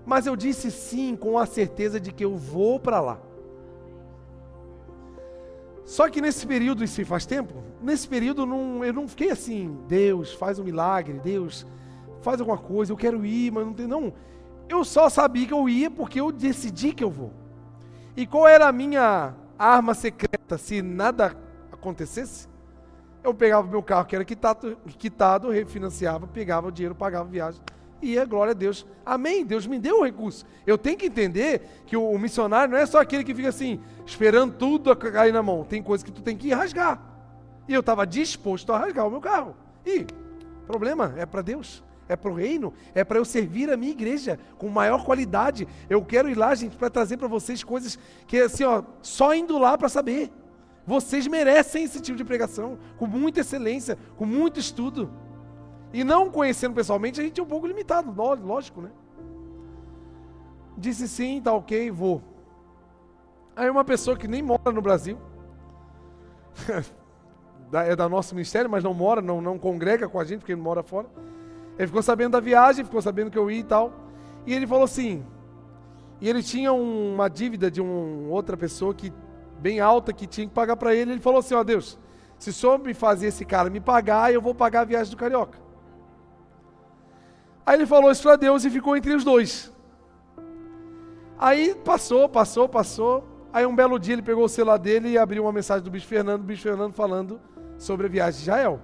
Speaker 1: Mas eu disse sim com a certeza de que eu vou para lá. Só que nesse período, isso faz tempo, nesse período não, eu não fiquei assim, Deus faz um milagre, Deus faz alguma coisa, eu quero ir, mas não tem. Não. Eu só sabia que eu ia porque eu decidi que eu vou. E qual era a minha arma secreta se nada acontecesse? Eu pegava meu carro que era quitado, quitado refinanciava, pegava o dinheiro, pagava a viagem e a glória a Deus. Amém. Deus me deu o recurso. Eu tenho que entender que o, o missionário não é só aquele que fica assim, esperando tudo cair na mão. Tem coisa que tu tem que rasgar. E eu estava disposto a rasgar o meu carro. E problema é para Deus. É para o reino, é para eu servir a minha igreja com maior qualidade. Eu quero ir lá, gente, para trazer para vocês coisas que, assim, ó, só indo lá para saber. Vocês merecem esse tipo de pregação, com muita excelência, com muito estudo. E não conhecendo pessoalmente, a gente é um pouco limitado, lógico, né? Disse sim, tá ok, vou. Aí uma pessoa que nem mora no Brasil, [laughs] é da nosso ministério, mas não mora, não, não congrega com a gente, porque ele mora fora. Ele ficou sabendo da viagem, ficou sabendo que eu ia e tal. E ele falou assim, e ele tinha uma dívida de uma outra pessoa que bem alta que tinha que pagar para ele. Ele falou assim: ó Deus, se o senhor me fazer esse cara me pagar, eu vou pagar a viagem do carioca. Aí ele falou isso para Deus e ficou entre os dois. Aí passou, passou, passou. Aí um belo dia ele pegou o celular dele e abriu uma mensagem do bicho Fernando, bicho Fernando falando sobre a viagem de Israel.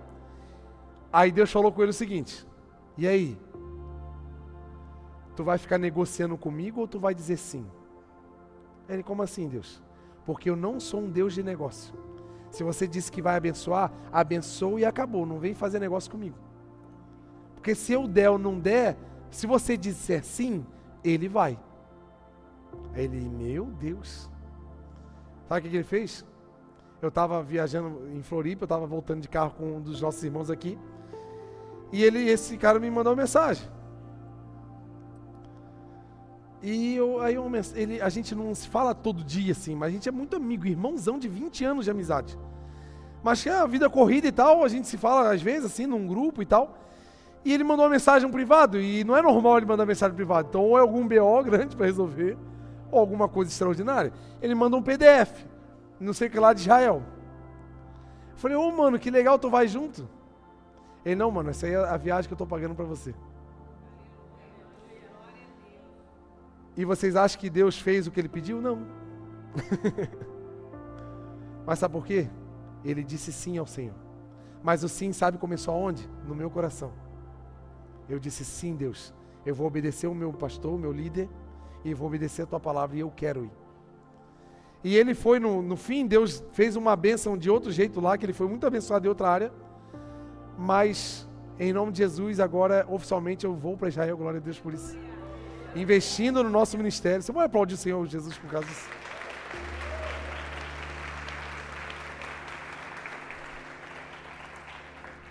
Speaker 1: Aí Deus falou com ele o seguinte: E aí? Tu vai ficar negociando comigo ou tu vai dizer sim? Ele, como assim, Deus? Porque eu não sou um Deus de negócio. Se você disse que vai abençoar, abençoa e acabou. Não vem fazer negócio comigo. Porque se eu der ou não der, se você disser sim, ele vai. Ele, meu Deus. Sabe o que ele fez? Eu estava viajando em Floripa, eu estava voltando de carro com um dos nossos irmãos aqui. E ele, esse cara me mandou uma mensagem. E eu, aí eu, ele, a gente não se fala todo dia assim, mas a gente é muito amigo, irmãozão de 20 anos de amizade. Mas que a vida corrida e tal, a gente se fala às vezes assim, num grupo e tal. E ele mandou uma mensagem privado, e não é normal ele mandar mensagem privada. Então, ou é algum BO grande para resolver, ou alguma coisa extraordinária. Ele mandou um PDF, não sei o que lá de Israel. Falei, ô oh, mano, que legal, tu vai junto. Ele, não, mano, essa aí é a viagem que eu estou pagando para você. E vocês acham que Deus fez o que ele pediu? Não. [laughs] Mas sabe por quê? Ele disse sim ao Senhor. Mas o sim, sabe, começou aonde? No meu coração. Eu disse sim, Deus. Eu vou obedecer o meu pastor, o meu líder, e vou obedecer a tua palavra, e eu quero ir. E ele foi, no, no fim, Deus fez uma bênção de outro jeito lá, que ele foi muito abençoado em outra área. Mas, em nome de Jesus, agora, oficialmente, eu vou para Israel, glória a Deus por isso. Investindo no nosso ministério. Você pode aplaudir o Senhor Jesus por causa disso?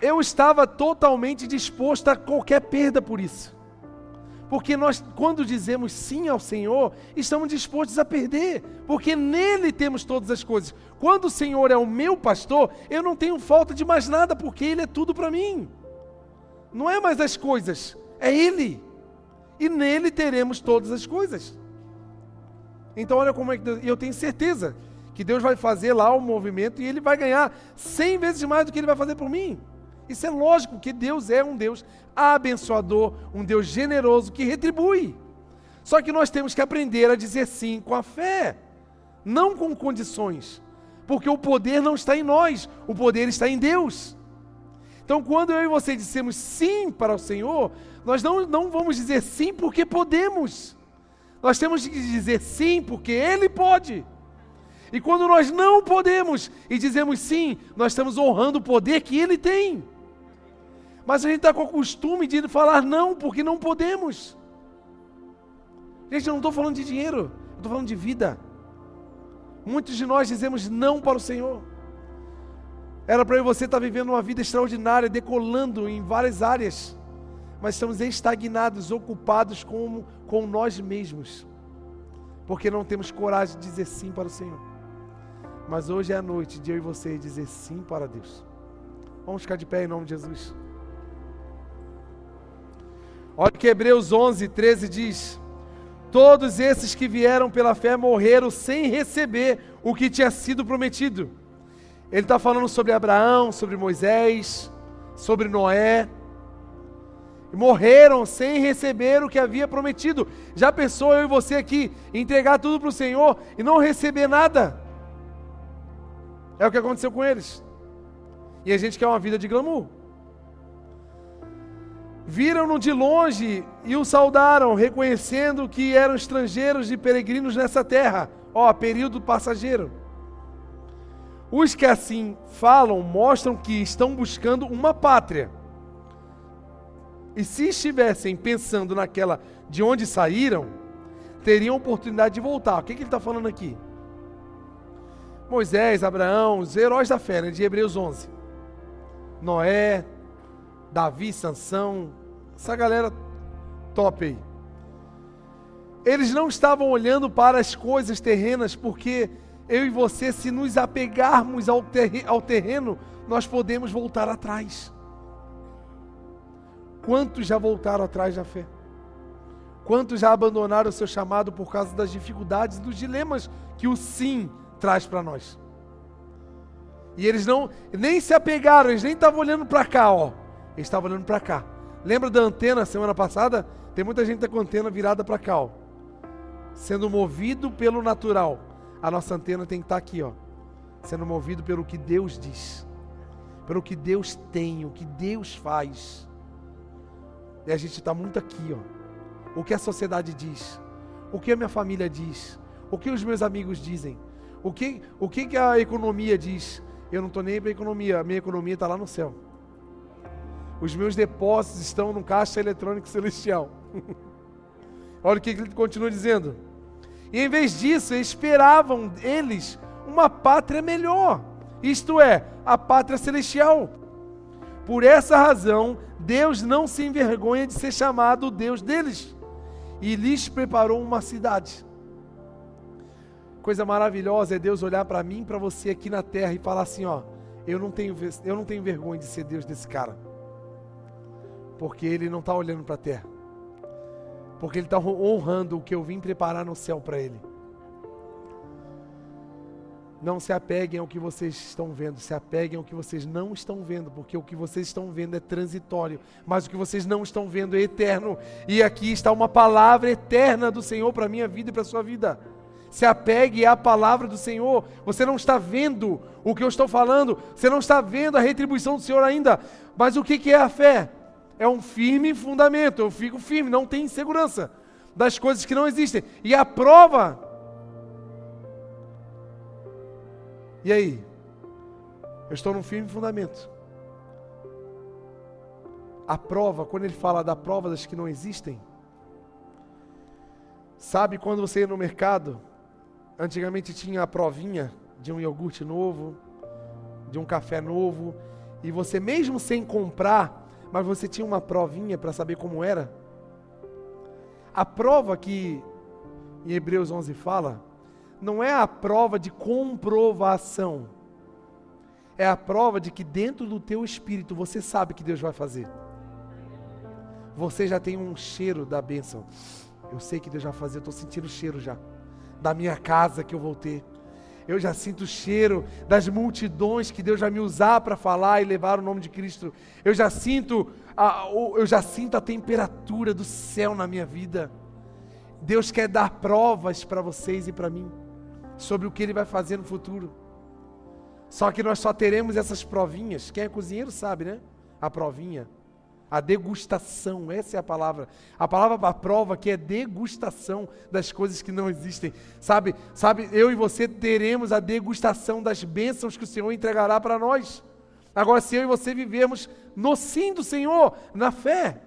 Speaker 1: eu estava totalmente disposto a qualquer perda por isso. Porque nós, quando dizemos sim ao Senhor, estamos dispostos a perder, porque nele temos todas as coisas. Quando o Senhor é o meu pastor, eu não tenho falta de mais nada, porque Ele é tudo para mim. Não é mais as coisas, é Ele. E nele teremos todas as coisas. Então, olha como é que Deus, eu tenho certeza que Deus vai fazer lá o movimento e Ele vai ganhar cem vezes mais do que Ele vai fazer por mim. Isso é lógico, que Deus é um Deus abençoador, um Deus generoso que retribui. Só que nós temos que aprender a dizer sim com a fé, não com condições, porque o poder não está em nós, o poder está em Deus. Então, quando eu e você dissemos sim para o Senhor, nós não, não vamos dizer sim porque podemos, nós temos que dizer sim porque Ele pode. E quando nós não podemos e dizemos sim, nós estamos honrando o poder que Ele tem. Mas a gente está com o costume de falar não, porque não podemos. Gente, eu não estou falando de dinheiro, eu estou falando de vida. Muitos de nós dizemos não para o Senhor. Era para eu e você estar tá vivendo uma vida extraordinária, decolando em várias áreas, mas estamos estagnados, ocupados com, com nós mesmos, porque não temos coragem de dizer sim para o Senhor. Mas hoje é a noite de eu e você dizer sim para Deus. Vamos ficar de pé em nome de Jesus. Olha que Hebreus 11, 13 diz: Todos esses que vieram pela fé morreram sem receber o que tinha sido prometido. Ele está falando sobre Abraão, sobre Moisés, sobre Noé. Morreram sem receber o que havia prometido. Já pensou eu e você aqui entregar tudo para o Senhor e não receber nada? É o que aconteceu com eles. E a gente quer uma vida de glamour. Viram-no de longe e o saudaram, reconhecendo que eram estrangeiros e peregrinos nessa terra. Ó, período passageiro. Os que assim falam mostram que estão buscando uma pátria. E se estivessem pensando naquela de onde saíram, teriam oportunidade de voltar. O que, que ele está falando aqui? Moisés, Abraão, os heróis da fé, né, de Hebreus 11. Noé, Davi, Sansão, essa galera top aí. Eles não estavam olhando para as coisas terrenas, porque eu e você, se nos apegarmos ao, ao terreno, nós podemos voltar atrás. Quantos já voltaram atrás da fé? Quantos já abandonaram o seu chamado por causa das dificuldades e dos dilemas que o sim traz para nós? E eles não nem se apegaram, eles nem estavam olhando para cá, ó. Ele estava olhando para cá. Lembra da antena semana passada? Tem muita gente com a antena virada para cá, ó. Sendo movido pelo natural. A nossa antena tem que estar tá aqui, ó. Sendo movido pelo que Deus diz. Pelo que Deus tem, o que Deus faz. E a gente está muito aqui, ó. O que a sociedade diz. O que a minha família diz. O que os meus amigos dizem. O que, o que, que a economia diz. Eu não estou nem para a economia. A minha economia está lá no céu. Os meus depósitos estão no caixa eletrônico celestial. [laughs] Olha o que ele continua dizendo. E em vez disso, esperavam eles uma pátria melhor, isto é, a pátria celestial. Por essa razão, Deus não se envergonha de ser chamado o Deus deles e lhes preparou uma cidade. Coisa maravilhosa é Deus olhar para mim, para você aqui na terra e falar assim, ó, eu não tenho eu não tenho vergonha de ser Deus desse cara porque ele não está olhando para a terra. Porque ele está honrando o que eu vim preparar no céu para ele. Não se apeguem ao que vocês estão vendo, se apeguem ao que vocês não estão vendo, porque o que vocês estão vendo é transitório, mas o que vocês não estão vendo é eterno. E aqui está uma palavra eterna do Senhor para a minha vida e para a sua vida. Se apegue à palavra do Senhor. Você não está vendo o que eu estou falando, você não está vendo a retribuição do Senhor ainda. Mas o que é a fé? É um firme fundamento. Eu fico firme, não tem insegurança das coisas que não existem. E a prova E aí? Eu estou num firme fundamento. A prova, quando ele fala da prova das que não existem, sabe quando você ia no mercado, antigamente tinha a provinha de um iogurte novo, de um café novo, e você mesmo sem comprar, mas você tinha uma provinha para saber como era. A prova que em Hebreus 11 fala, não é a prova de comprovação. É a prova de que dentro do teu espírito você sabe que Deus vai fazer. Você já tem um cheiro da bênção. Eu sei que Deus vai fazer, eu estou sentindo o cheiro já. Da minha casa que eu vou ter. Eu já sinto o cheiro das multidões que Deus vai me usar para falar e levar o nome de Cristo. Eu já sinto a, eu já sinto a temperatura do céu na minha vida. Deus quer dar provas para vocês e para mim sobre o que ele vai fazer no futuro. Só que nós só teremos essas provinhas. Quem é cozinheiro sabe, né? A provinha. A degustação, essa é a palavra. A palavra para prova que é degustação das coisas que não existem. Sabe, sabe, eu e você teremos a degustação das bênçãos que o Senhor entregará para nós. Agora, se eu e você vivermos no sim do Senhor, na fé,